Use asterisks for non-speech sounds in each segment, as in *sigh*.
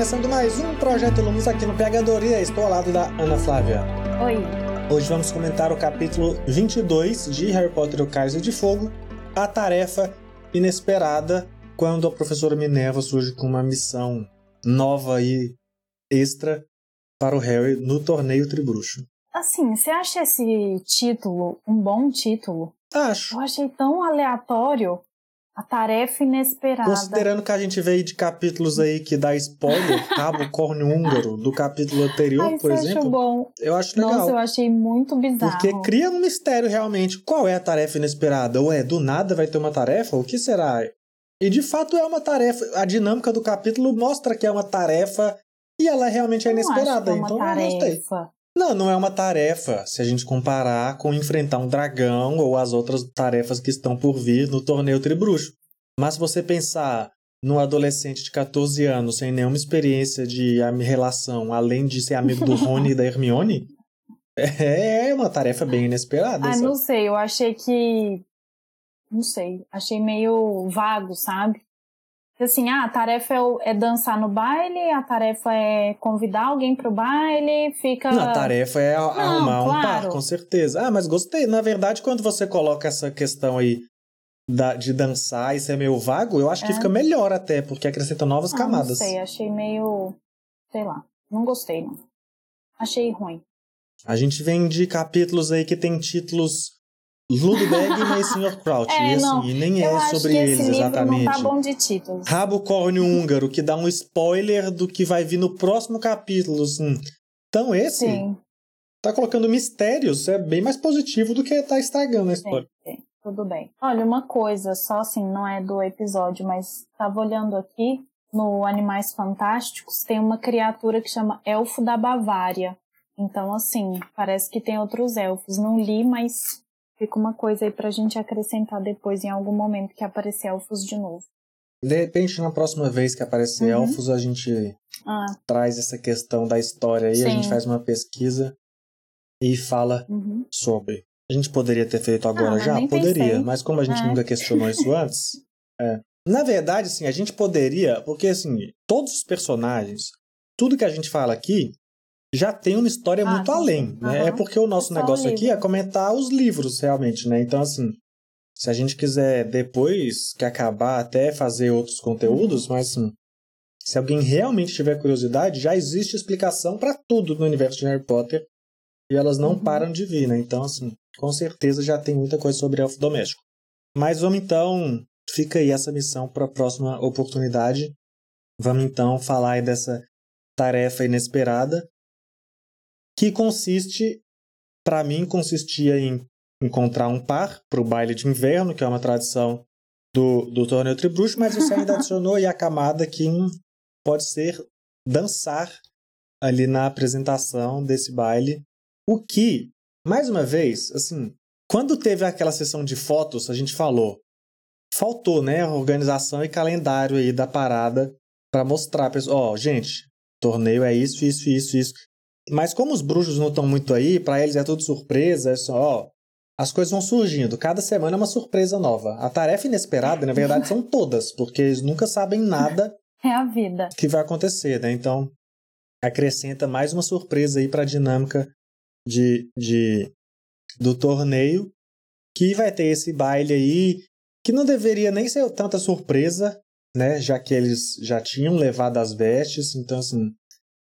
Começando mais um Projeto Lumos aqui no Pegadoria. Estou ao lado da Ana Flávia. Oi. Hoje vamos comentar o capítulo 22 de Harry Potter e o Cálice de Fogo, a tarefa inesperada quando a professora Minerva surge com uma missão nova e extra para o Harry no torneio Tribruxo. Assim, você acha esse título um bom título? Acho. Eu achei tão aleatório. A tarefa inesperada. Considerando que a gente veio de capítulos aí que dá spoiler, *laughs* Cabo Córneo Húngaro, do capítulo anterior, Ai, por exemplo, achou bom. eu acho legal. Nossa, eu achei muito bizarro. Porque cria um mistério realmente. Qual é a tarefa inesperada? Ué, do nada vai ter uma tarefa? O que será? E de fato é uma tarefa. A dinâmica do capítulo mostra que é uma tarefa e ela realmente é Eu acho inesperada. que é uma então eu gostei. Não, não é uma tarefa se a gente comparar com enfrentar um dragão ou as outras tarefas que estão por vir no torneio Tribruxo. Mas se você pensar num adolescente de 14 anos sem nenhuma experiência de relação, além de ser amigo do Rony e da Hermione, *laughs* é uma tarefa bem inesperada. Ah, sabe? não sei, eu achei que. Não sei, achei meio vago, sabe? Assim, ah, a tarefa é, é dançar no baile, a tarefa é convidar alguém pro baile, fica. Não, a tarefa é a- arrumar um par, claro. com certeza. Ah, mas gostei. Na verdade, quando você coloca essa questão aí da- de dançar e ser meio vago, eu acho que É. fica melhor até, porque acrescenta novas Ah, camadas. Não sei, achei meio. Sei lá. Não gostei, não. Achei ruim. A gente vem de capítulos aí que tem títulos Ludwig e Sr. Crouch. *laughs* É, e, assim, não. e nem é sobre eles esse livro exatamente. não tá bom de títulos. Rabo Córneo *laughs* Húngaro, que dá um spoiler do que vai vir no próximo capítulo. Assim. Então, esse Sim, tá colocando mistérios, é bem mais positivo do que tá estragando a história. sim, sim. Tudo bem. Olha, uma coisa, só assim, não é do episódio, mas tava olhando aqui no Animais Fantásticos, tem uma criatura que chama Elfo da Bavária. Então, assim, parece que tem outros elfos. Não li, mas fica uma coisa aí pra gente acrescentar depois em algum momento que aparecer elfos de novo. De repente, na próxima vez que aparecer Uhum. elfos, a gente Ah, traz essa questão da história aí, a Sim. gente faz uma pesquisa e fala uhum. sobre. A gente poderia ter feito agora Ah, já? Poderia, pensei. mas como a gente É. nunca questionou isso *laughs* antes, é. Na verdade, assim, a gente poderia, porque assim, todos os personagens, tudo que a gente fala aqui, já tem uma história Ah, muito sim, além, né? Aham. É porque o nosso É negócio aqui é comentar os livros, realmente, né? Então, assim, se a gente quiser depois que acabar até fazer outros conteúdos, Uhum. mas assim, se alguém realmente tiver curiosidade, já existe explicação para tudo no universo de Harry Potter e elas não Uhum. param de vir, né? Então, assim, com certeza já tem muita coisa sobre elfo doméstico. Mas vamos então, fica aí essa missão para a próxima oportunidade. Vamos então falar aí dessa tarefa inesperada que consiste, para mim, consistia em encontrar um par para o baile de inverno, que é uma tradição do, do torneio Tribruxo, mas você ainda *laughs* adicionou aí a camada que hum, pode ser dançar ali na apresentação desse baile. O que, mais uma vez, assim, quando teve aquela sessão de fotos, a gente falou, faltou, né, organização e calendário aí da parada para mostrar, ó, gente, torneio é isso, isso, isso, isso. Mas como os bruxos não estão muito aí, para eles é tudo surpresa, é só, ó, as coisas vão surgindo. Cada semana é uma surpresa nova. A tarefa inesperada, na verdade, são todas, porque eles nunca sabem nada *laughs* É a vida. que vai acontecer, né? Então, acrescenta mais uma surpresa aí para a dinâmica de, de, do torneio, que vai ter esse baile aí, que não deveria nem ser tanta surpresa, né? Já que eles já tinham levado as vestes, então, assim,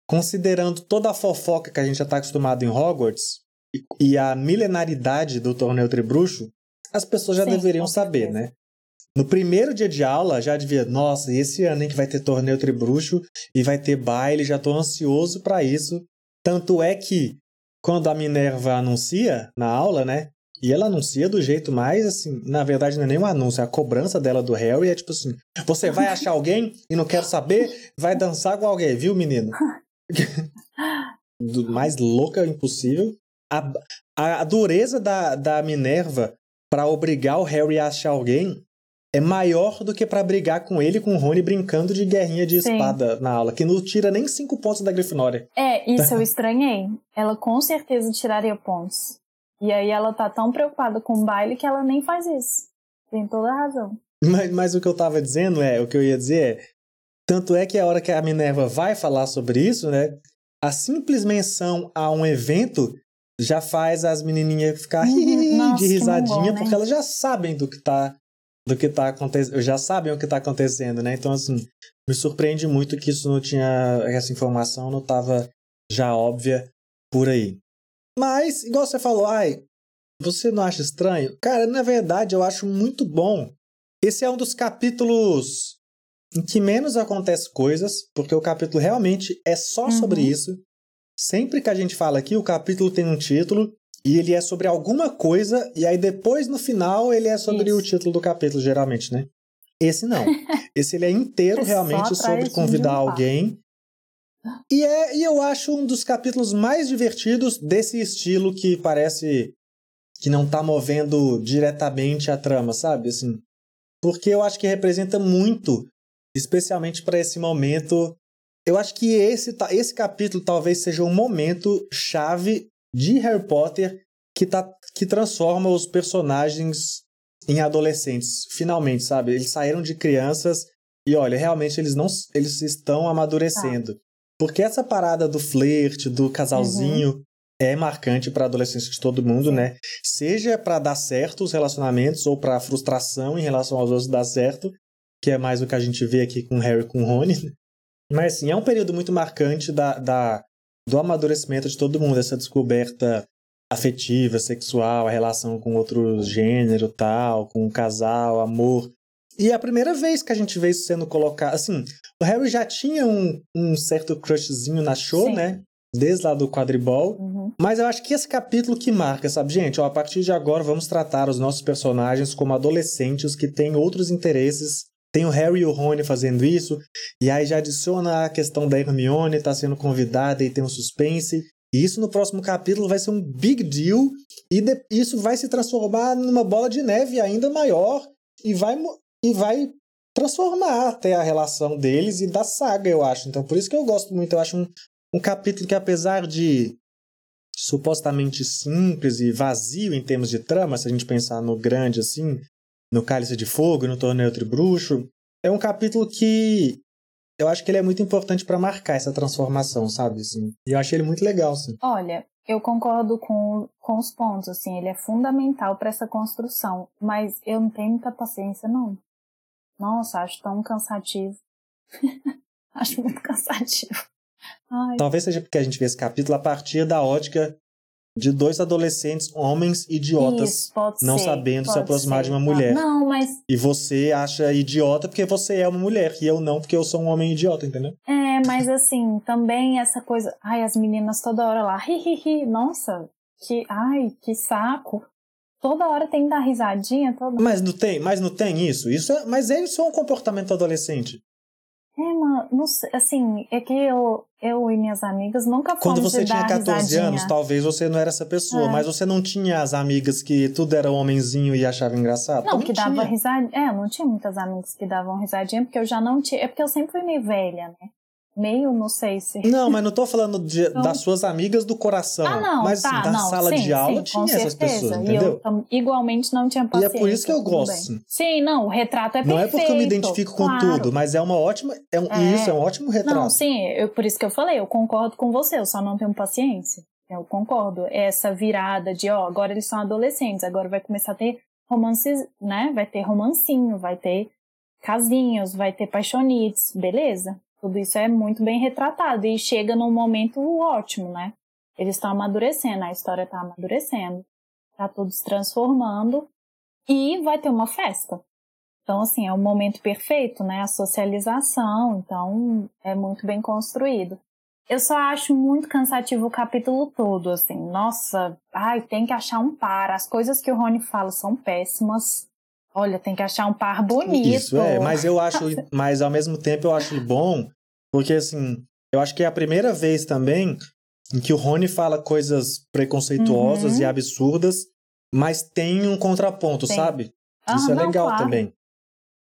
considerando toda a fofoca que a gente já está acostumado em Hogwarts e, a milenaridade do torneio Tribruxo, as pessoas já Sim, deveriam saber, né? No primeiro dia de aula, já devia, nossa, esse ano hein, que vai ter torneio Tribruxo e vai ter baile, já tô ansioso para isso. Tanto é que, quando a Minerva anuncia na aula, né? E ela anuncia do jeito mais assim, na verdade não é nem um anúncio, é a cobrança dela do Harry é tipo assim: você vai achar alguém e não quero saber, vai dançar com alguém, viu, menino? *laughs* do mais louca impossível. A, a, a dureza da, da Minerva para obrigar o Harry a achar alguém é maior do que para brigar com ele com o Rony brincando de guerrinha de Sim. espada na aula, que não tira nem cinco pontos da Grifinória. É, isso eu *laughs* estranhei. Ela com certeza tiraria pontos. E aí ela tá tão preocupada com o baile que ela nem faz isso. Tem toda a razão. Mas, mas o que eu tava dizendo é, o que eu ia dizer é, tanto é que a hora que a Minerva vai falar sobre isso, né, a simples menção a um evento já faz as menininhas ficar uhum. *laughs* Nossa, de risadinha, bom, né? porque elas já sabem do que tá do que tá acontecendo, já sabem o que tá acontecendo, né? Então assim, me surpreende muito que isso não tinha essa informação não tava já óbvia por aí. Mas, igual você falou, ai, você não acha estranho? Cara, na verdade, eu acho muito bom. Esse é um dos capítulos em que menos acontece coisas, porque o capítulo realmente é só uhum. sobre isso. Sempre que a gente fala aqui, o capítulo tem um título e ele é sobre alguma coisa, e aí depois no final ele é sobre isso. o título do capítulo, geralmente, né? Esse não. *laughs* Esse ele é inteiro é realmente sobre convidar alguém e, é, e eu acho um dos capítulos mais divertidos desse estilo que parece que não tá movendo diretamente a trama, sabe? Assim, porque eu acho que representa muito, especialmente para esse momento. Eu acho que esse, esse capítulo talvez seja um momento chave de Harry Potter que, tá, que transforma os personagens em adolescentes, finalmente, sabe? Eles saíram de crianças e olha, realmente eles não eles estão amadurecendo. Ah. Porque essa parada do flerte, do casalzinho, uhum. é marcante para a adolescência de todo mundo, Sim. né? Seja para dar certo os relacionamentos ou para frustração em relação aos outros dar certo, que é mais o que a gente vê aqui com Harry e com Rony. Né? Mas sim, é um período muito marcante da, da, do amadurecimento de todo mundo, essa descoberta afetiva, sexual, a relação com outro gênero, tal, com o casal, amor. E é a primeira vez que a gente vê isso sendo colocado. Assim, o Harry já tinha um, um certo crushzinho na show, Sim. né? Desde lá do quadribol. Uhum. Mas eu acho que esse capítulo que marca, sabe, gente? Ó, a partir de agora vamos tratar os nossos personagens como adolescentes que têm outros interesses. Tem o Harry e o Rony fazendo isso. E aí já adiciona a questão da Hermione tá sendo convidada e tem um suspense. E isso no próximo capítulo vai ser um big deal. E isso vai se transformar numa bola de neve ainda maior. E vai e vai transformar até a relação deles e da saga, eu acho. Então, por isso que eu gosto muito. Eu acho um, um capítulo que, apesar de supostamente simples e vazio em termos de trama, se a gente pensar no grande assim, no Cálice de Fogo, no Torneio Bruxo, é um capítulo que eu acho que ele é muito importante para marcar essa transformação, sabe? Assim. E eu achei ele muito legal, assim. Olha, eu concordo com, com os pontos, assim, ele é fundamental para essa construção, mas eu não tenho muita paciência, não. Nossa, acho tão cansativo. *laughs* acho muito cansativo. Ai. Talvez seja porque a gente vê esse capítulo a partir da ótica de dois adolescentes, homens idiotas, Isso, não ser, sabendo se aproximar ser. de uma mulher. Não, mas. E você acha idiota porque você é uma mulher, e eu não porque eu sou um homem idiota, entendeu? É, mas assim, também essa coisa. Ai, as meninas toda hora lá, hi, hi, hi. Nossa, que. Ai, que saco toda hora tem que dar risadinha. Toda... Mas não tem, mas não tem isso. isso é, mas é isso é um comportamento adolescente. É, mano, não sei, assim, é que eu, eu e minhas amigas nunca fomos Quando você tinha 14 risadinha. anos, talvez você não era essa pessoa, é. mas você não tinha as amigas que tudo era homenzinho e achava engraçado? Não, que dava risadinha. É, eu não tinha muitas amigas que davam risadinha, porque eu já não tinha. É porque eu sempre fui meio velha, né? Meio, não sei se. Não, mas não tô falando de, *laughs* então... das suas amigas do coração. Ah, não, mas tá, da não, sala sim, de aula sim, tinha essas certeza. pessoas, entendeu? E eu igualmente não tinha paciência. E é por isso que eu gosto. Sim, não, o retrato é perfeito. Não é porque eu me identifico com claro. tudo, mas é uma ótima, é um, é. isso é um ótimo retrato. Não, sim, eu, por isso que eu falei, eu concordo com você, eu só não tenho paciência. Eu concordo. Essa virada de, ó, agora eles são adolescentes, agora vai começar a ter romances, né? Vai ter romancinho, vai ter casinhos, vai ter paixonites, beleza? Tudo isso é muito bem retratado e chega num momento ótimo, né? Eles estão amadurecendo, a história está amadurecendo, está tudo se transformando e vai ter uma festa. Então, assim, é o momento perfeito, né? A socialização, então é muito bem construído. Eu só acho muito cansativo o capítulo todo, assim. Nossa, ai, tem que achar um par. As coisas que o Rony fala são péssimas. Olha, tem que achar um par bonito. Isso, é, mas eu acho, mas ao mesmo tempo eu acho bom, porque assim, eu acho que é a primeira vez também em que o Rony fala coisas preconceituosas Uhum. e absurdas, mas tem um contraponto, Tem. sabe? Ah, Isso é não, legal claro. também.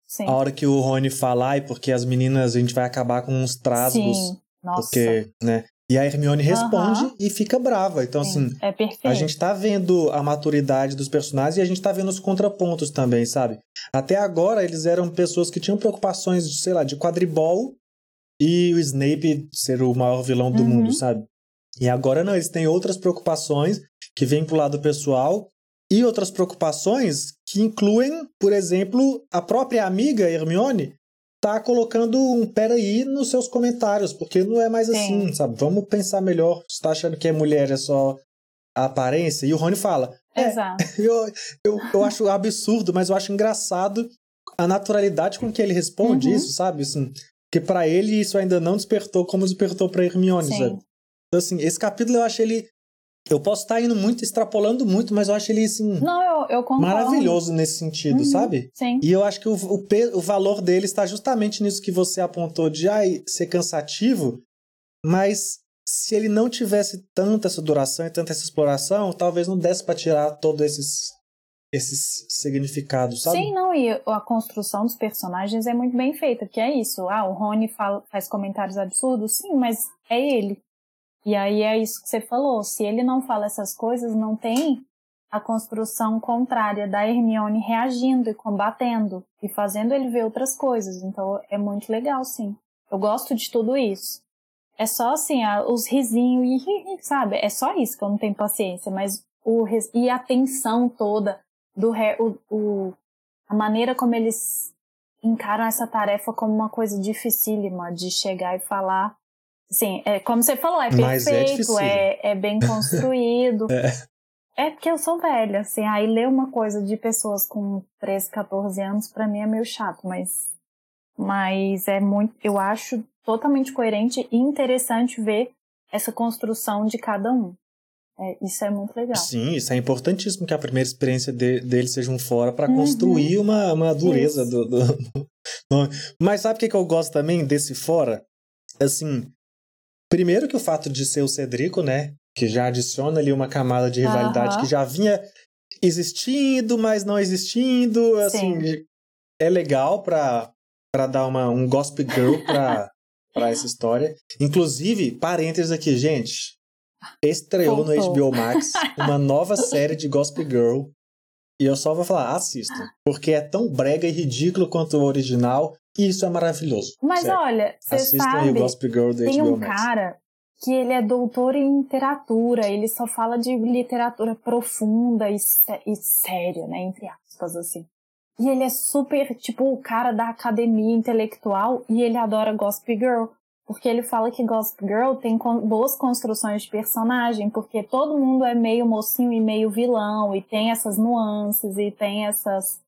Sim. A hora que o Rony fala, ai, porque as meninas, a gente vai acabar com uns trasgos, Sim. Nossa. porque, né? E a Hermione responde Aham. e fica brava. Então, Sim, assim, é perfeito. a gente tá vendo a maturidade dos personagens e a gente tá vendo os contrapontos também, sabe? Até agora, eles eram pessoas que tinham preocupações, de, sei lá, de quadribol e o Snape ser o maior vilão do Uhum. mundo, sabe? E agora não, eles têm outras preocupações que vêm pro lado pessoal e outras preocupações que incluem, por exemplo, a própria amiga Hermione tá colocando um peraí nos seus comentários, porque não é mais Sim. assim, sabe? Vamos pensar melhor. Você tá achando que é mulher é só a aparência? E o Rony fala, é, Exato. *laughs* eu, eu, eu acho absurdo, mas eu acho engraçado a naturalidade com que ele responde Uhum. isso, sabe? Assim, que para ele isso ainda não despertou como despertou para Hermione, Sim. sabe? Então, assim, esse capítulo eu acho ele. Eu posso estar indo muito, extrapolando muito, mas eu acho ele, assim, Não, eu, eu concordo. maravilhoso nesse sentido, Uhum. sabe? Sim. E eu acho que o, o, o valor dele está justamente nisso que você apontou de ai, ser cansativo, mas se ele não tivesse tanta essa duração e tanta essa exploração, talvez não desse para tirar todos esses, esses significados, sabe? Sim, não, e a construção dos personagens é muito bem feita, que é isso. Ah, o Rony fala- faz comentários absurdos, sim, mas é ele. E aí é isso que você falou. Se ele não fala essas coisas, não tem a construção contrária da Hermione reagindo e combatendo e fazendo ele ver outras coisas. Então é muito legal, sim. Eu gosto de tudo isso. É só assim, os risinhos e *laughs* sabe? É só isso que eu não tenho paciência, mas o e a tensão toda do o, o- a maneira como eles encaram essa tarefa como uma coisa dificílima de chegar e falar. Sim, é como você falou, é é perfeito, dificílimo. é, é bem *laughs* construído. é. porque eu sou velha, assim, aí ler uma coisa de pessoas com 13, 14 anos, pra mim é meio chato, mas, mas é muito, eu acho totalmente coerente e interessante ver essa construção de cada um. É, isso é muito legal. Sim, isso é importantíssimo que a primeira experiência de, dele seja um fora para Uhum. construir uma, uma dureza do, do- *laughs* do- Mas sabe o que, que eu gosto também desse fora? Assim, primeiro que o fato de ser o Cedrico, né? Que já adiciona ali uma camada de rivalidade Aham. que já vinha existindo, mas não existindo. Assim, é legal pra, pra dar uma, um gospel girl *laughs* pra essa história. Inclusive, parênteses aqui, gente. Estreou no. HBO Max *laughs* uma nova série de Gospel Girl. E eu só vou falar, assistam. Porque é tão brega e ridículo quanto o original. E isso é maravilhoso. Mas Sério. olha, você Assistam aí o sabe, Gospel Girl do tem HBO um Max. cara que ele é doutor em literatura, ele só fala de literatura profunda e, sé- e séria, né, entre aspas, assim. E ele é super, tipo, o cara da academia intelectual e ele adora Gospel Girl. Porque ele fala que Gospel Girl tem boas construções de personagem, porque todo mundo é meio mocinho e meio vilão, e tem essas nuances, e tem essas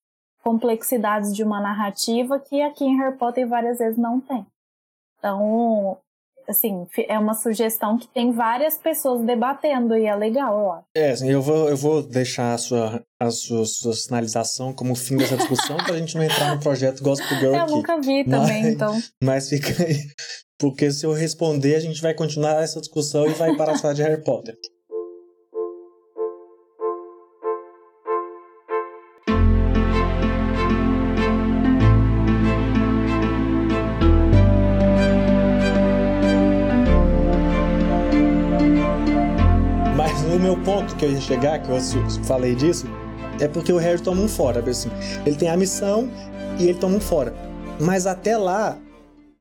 complexidades de uma narrativa que aqui em Harry Potter várias vezes não tem. Então, assim, é uma sugestão que tem várias pessoas debatendo e é legal, eu acho. É, assim, eu vou, eu vou deixar a sua, a sua, sua sinalização como fim dessa discussão pra gente não entrar no projeto Gospel Girl Eu aqui. nunca vi também, Mas- então. *laughs* Mas fica aí. Porque se eu responder, a gente vai continuar essa discussão e vai parar de falar de Harry Potter. Mas o meu ponto que eu ia chegar, que eu falei disso, é porque o Harry toma um fora. Assim, ele tem a missão e ele toma um fora. Mas até lá,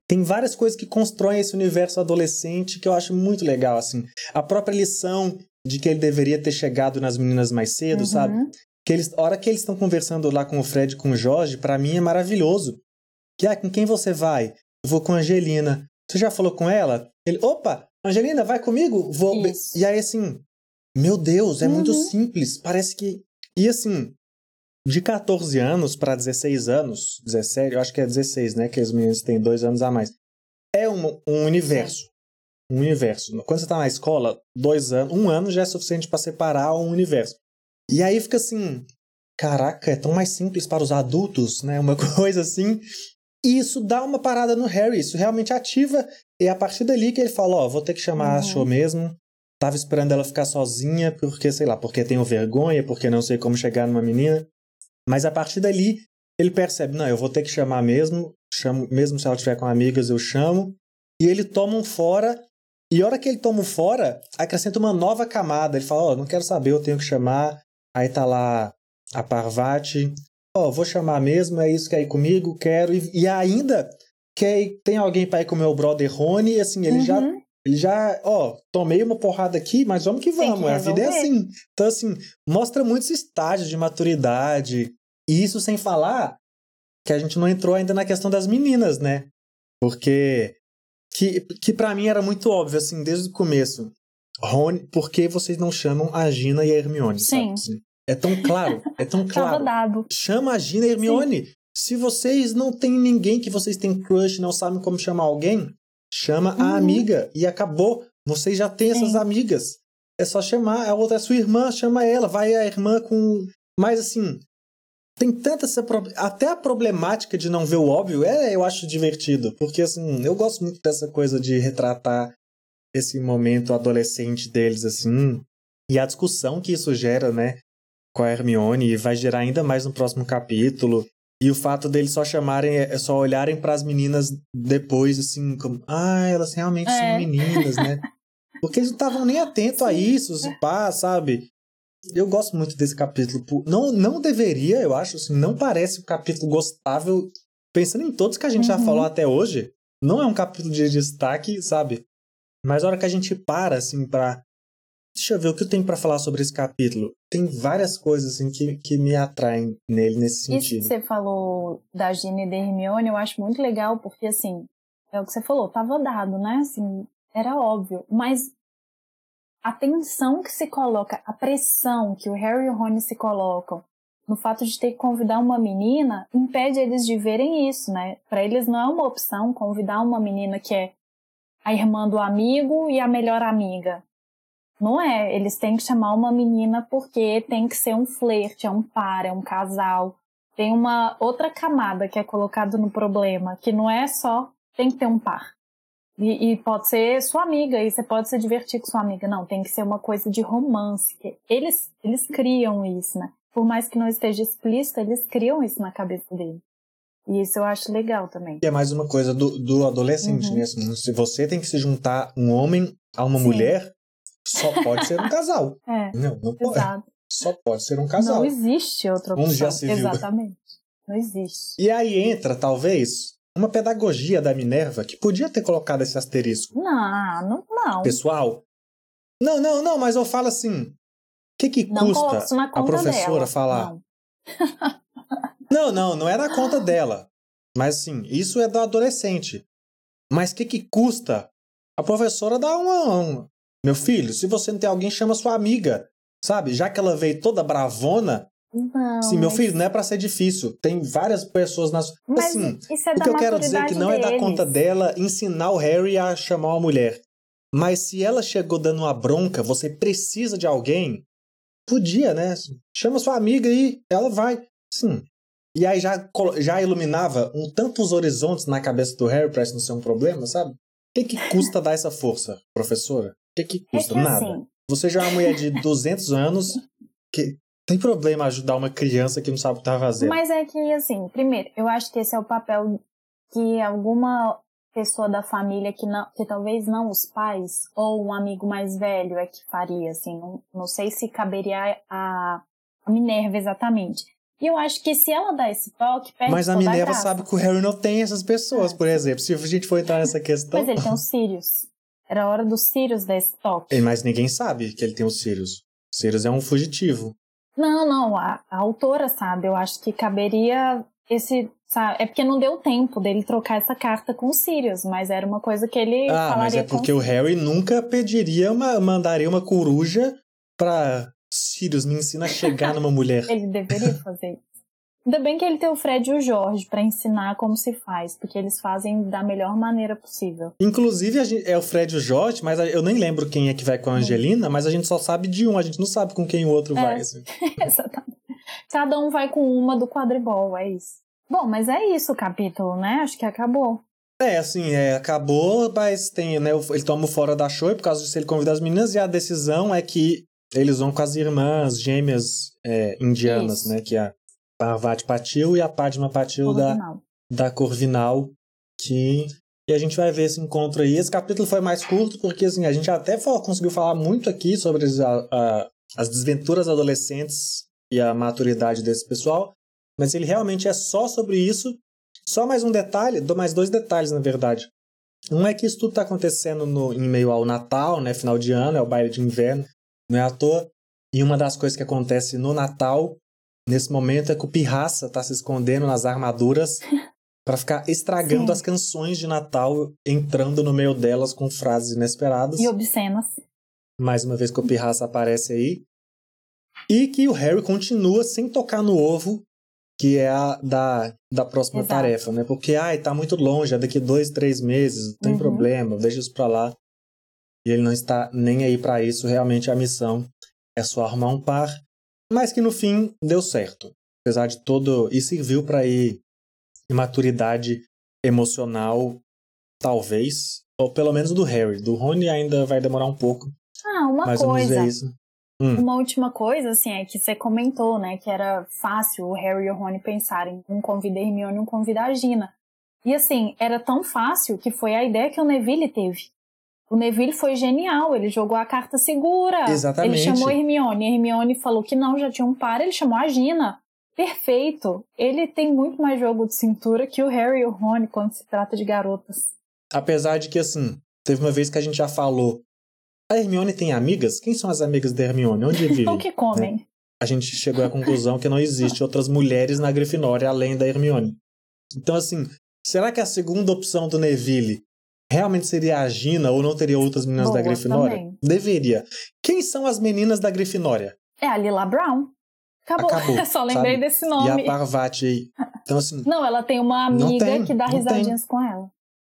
tem várias coisas que constroem esse universo adolescente que eu acho muito legal, assim. A própria lição de que ele deveria ter chegado nas meninas mais cedo, Uhum. sabe? Que eles, a hora que eles estão conversando lá com o Fred e com o Jorge, pra mim é maravilhoso. Que, ah, com quem você vai? Eu vou com a Angelina. Você já falou com ela? Ele, opa, Angelina, vai comigo? Vou. Isso. E aí, assim, meu Deus, é muito Uhum. simples. Parece que. E assim, de 14 anos para 16 anos, 17, eu acho que é 16, né? Que os meninos têm dois anos a mais. É um, um universo. um universo. Quando você está na escola, dois anos, um ano já é suficiente para separar um universo. E aí fica assim, caraca, é tão mais simples para os adultos, né? Uma *laughs* coisa assim. E isso dá uma parada no Harry, isso realmente ativa. E é a partir dali que ele fala, ó, oh, vou ter que chamar uhum. a Show mesmo. Tava esperando ela ficar sozinha, porque, sei lá, porque tenho vergonha, porque não sei como chegar numa menina. Mas a partir dali, ele percebe, não, eu vou ter que chamar mesmo, chamo, mesmo se ela estiver com amigas, eu chamo. E ele toma um fora, e a hora que ele toma um fora, acrescenta uma nova camada. Ele fala, ó, oh, não quero saber, eu tenho que chamar. Aí tá lá a Parvati, ó, oh, vou chamar mesmo, é isso que é ir comigo, quero. E, e ainda quer, tem alguém para ir com o meu brother Rony, assim, ele uhum. já ele já, ó, tomei uma porrada aqui, mas vamos que vamos. Que a vida é assim. Então, assim, mostra muitos estágios de maturidade. E isso sem falar que a gente não entrou ainda na questão das meninas, né? Porque que, que para mim era muito óbvio, assim, desde o começo. Rony, por que vocês não chamam a Gina e a Hermione? Sim. Assim, é tão claro, é tão *laughs* claro. dado. Chama a Gina e a Hermione. Sim. Se vocês não têm ninguém que vocês têm crush, não sabem como chamar alguém, chama uhum. a amiga e acabou. Vocês já têm Sim. essas amigas. É só chamar, a outra é sua irmã, chama ela, vai a irmã com. Mas assim, tem tanta essa. Até a problemática de não ver o óbvio, é, eu acho divertido. Porque assim, eu gosto muito dessa coisa de retratar esse momento adolescente deles, assim. E a discussão que isso gera, né? Com a Hermione, e vai gerar ainda mais no próximo capítulo. E o fato deles só chamarem, é, é só olharem para as meninas depois, assim, como, ah, elas realmente é. são meninas, né? *laughs* Porque eles não estavam nem atentos a isso, se pá, sabe? Eu gosto muito desse capítulo. Não, não deveria, eu acho, assim, não parece um capítulo gostável. Pensando em todos que a gente uhum. já falou até hoje, não é um capítulo de destaque, sabe? Mas a hora que a gente para, assim, pra Deixa eu ver o que eu tenho para falar sobre esse capítulo. Tem várias coisas assim, que, que me atraem nele nesse sentido. Isso que você falou da Gina e da Hermione, eu acho muito legal, porque assim, é o que você falou, tava dado, né? Assim, era óbvio. Mas a tensão que se coloca, a pressão que o Harry e o Rony se colocam no fato de ter que convidar uma menina, impede eles de verem isso, né? Para eles não é uma opção convidar uma menina que é a irmã do amigo e a melhor amiga. Não é, eles têm que chamar uma menina porque tem que ser um flerte, é um par, é um casal. Tem uma outra camada que é colocada no problema, que não é só tem que ter um par. E, e, pode ser sua amiga, e você pode se divertir com sua amiga. Não, tem que ser uma coisa de romance. Eles, eles criam isso, né? Por mais que não esteja explícito, eles criam isso na cabeça dele. E isso eu acho legal também. E é mais uma coisa do, do adolescente, uhum. né? Se você tem que se juntar um homem a uma Sim. mulher, só pode ser um casal. *laughs* É. Não, não pode. Exato. Só pode ser um casal. Não existe outra opção. já se viu. Exatamente. Não existe. E aí entra, talvez, uma pedagogia da Minerva que podia ter colocado esse asterisco. Não, não. não. Pessoal. Não, não, não, mas eu falo assim. O que, que não custa a professora dela. falar? Não. *laughs* não, não, não é na conta dela. Mas assim, isso é do adolescente. Mas o que, que custa a professora dar uma, meu filho, se você não tem alguém, chama sua amiga. Sabe? Já que ela veio toda bravona. Não, sim, meu filho, não é para ser difícil. Tem várias pessoas nas. Mas assim, isso é o que eu quero dizer é que não deles. é da conta dela ensinar o Harry a chamar uma mulher. Mas se ela chegou dando uma bronca, você precisa de alguém. Podia, né? Chama sua amiga aí, ela vai. Sim. E aí já, já iluminava um tantos horizontes na cabeça do Harry pra isso não ser um problema, sabe? O que, que custa dar essa força, professora? que, que custa? É que, Nada. Assim... Você já é uma mulher de 200 anos que tem problema ajudar uma criança que não sabe o que tá fazendo. Mas é que, assim, primeiro, eu acho que esse é o papel que alguma pessoa da família que não, que talvez não os pais ou um amigo mais velho é que faria, assim, não, não sei se caberia a, a Minerva exatamente. E eu acho que se ela dá esse toque, perde Mas a Minerva sabe que o Harry não tem essas pessoas, é. por exemplo. Se a gente for entrar nessa questão. Mas ele tem os Sirius. Era a hora dos Sirius da toque. Mas ninguém sabe que ele tem os Sirius. Sirius é um fugitivo. Não, não, a, a autora sabe. Eu acho que caberia esse. Sabe? É porque não deu tempo dele trocar essa carta com o Sirius, mas era uma coisa que ele ah, mas é porque o Harry nunca pediria uma. mandaria uma coruja pra Sirius me ensina a chegar numa mulher. ele deveria fazer isso. Ainda bem que ele tem o Fred e o Jorge para ensinar como se faz, porque eles fazem da melhor maneira possível. Inclusive, gente, é o Fred e o Jorge, mas eu nem lembro quem é que vai com a Angelina, mas a gente só sabe de um, a gente não sabe com quem o outro É. vai. assim. *laughs* Exatamente. Cada um vai com uma do quadribol, é isso. Bom, mas é isso o capítulo, né? Acho que acabou. É, assim, é, acabou, mas tem, né, ele toma o fora da show por causa disso ele convida as meninas, e a decisão é que eles vão com as irmãs gêmeas é, indianas, Isso. né, que é a Parvati Patil e a Padma Patil da, da Corvinal, que e a gente vai ver esse encontro aí. Esse capítulo foi mais curto porque assim, a gente até fa- conseguiu falar muito aqui sobre as, a- a- as desventuras adolescentes e a maturidade desse pessoal, mas ele realmente é só sobre isso. Só mais um detalhe, dou mais dois detalhes na verdade. Um é que isso tudo está acontecendo no, em meio ao Natal, né, final de ano, é o baile de inverno, não é à toa. E uma das coisas que acontece no Natal, nesse momento, é que o Pirraça tá se escondendo nas armaduras *laughs* para ficar estragando Sim. as canções de Natal, entrando no meio delas com frases inesperadas. E obscenas. Mais uma vez que o Pirraça aparece aí. E que o Harry continua sem tocar no ovo, que é a da, da próxima Exato. tarefa, né? Porque, ai, tá muito longe, é daqui dois, três meses, não tem Uhum. problema, deixa isso pra lá. E ele não está nem aí pra isso, realmente a missão é só arrumar um par. Mas que no fim deu certo. Apesar de todo. E serviu pra ir imaturidade emocional, talvez. Ou pelo menos do Harry. Do Rony ainda vai demorar um pouco. Ah, uma mas vamos coisa. ver isso. Hum. Uma última coisa, assim, é que você comentou, né, que era fácil o Harry e o Rony pensarem, um convida a Hermione, um convida a Gina. E assim, era tão fácil que foi a ideia que o Neville teve. O Neville foi genial, ele jogou a carta segura. Exatamente. Ele chamou a Hermione, a Hermione falou que não, já tinha um par, ele chamou a Gina. Perfeito. Ele tem muito mais jogo de cintura que o Harry e o Rony quando se trata de garotas. Apesar de que, assim, teve uma vez que a gente já falou. A Hermione tem amigas? Quem são as amigas da Hermione? Onde *laughs* vivem? O que comem? A gente chegou à conclusão que não existe outras mulheres na Grifinória além da Hermione. Então, assim, será que a segunda opção do Neville realmente seria a Gina ou não teria outras meninas Boa, da Grifinória? também. Deveria. Quem são as meninas da Grifinória? É a Lila Brown. Acabou. Acabou, *laughs* Só lembrei sabe? desse E nome. a Parvati aí. Então, assim, Não, ela tem uma amiga tem, que dá risadinhas com ela.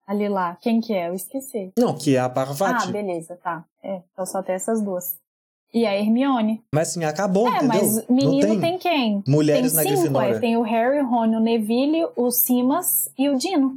Ali lá. Quem que é? Eu esqueci. não, que é a Ah, Parvati. beleza, tá. É, então só tem essas duas. E a Hermione. mas assim, acabou, é, entendeu? mas menino não tem, quem? mulheres tem na cinco, Grifinória. é. Tem o Harry, o Rony, o Neville, o Simas e o Dino.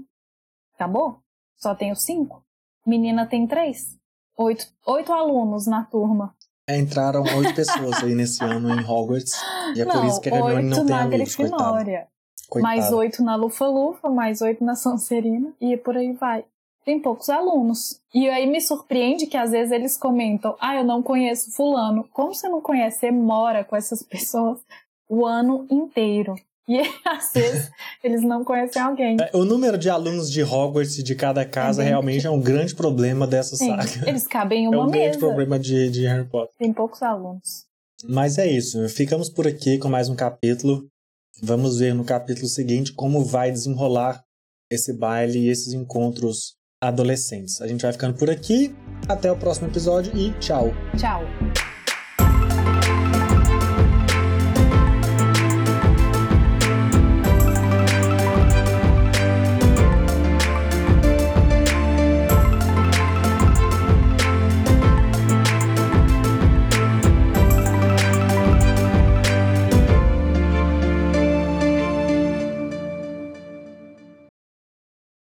Acabou? Só os cinco. Menina tem três. Oito, oito alunos na turma. É, Entraram oito pessoas aí nesse ano em Hogwarts. E é por não, isso que a Hermione oito não tem na amigos, coitada. Coitada. mais oito na Lufa-Lufa, mais oito na Sonserina e por aí vai. Tem poucos alunos. E aí me surpreende que às vezes eles comentam: Ah, eu não conheço Fulano. Como você não conhece? Você mora com essas pessoas o ano inteiro. E *laughs* às vezes eles não conhecem alguém. É, O número de alunos de Hogwarts de cada casa bem realmente é um grande problema dessa Sim, saga. eles cabem em *laughs* É uma um grande mesa. problema de, de Harry Potter. Tem poucos alunos. Mas é isso. Ficamos por aqui com mais um capítulo. Vamos ver no capítulo seguinte como vai desenrolar esse baile e esses encontros adolescentes. A gente vai ficando por aqui. Até o próximo episódio e tchau. Tchau.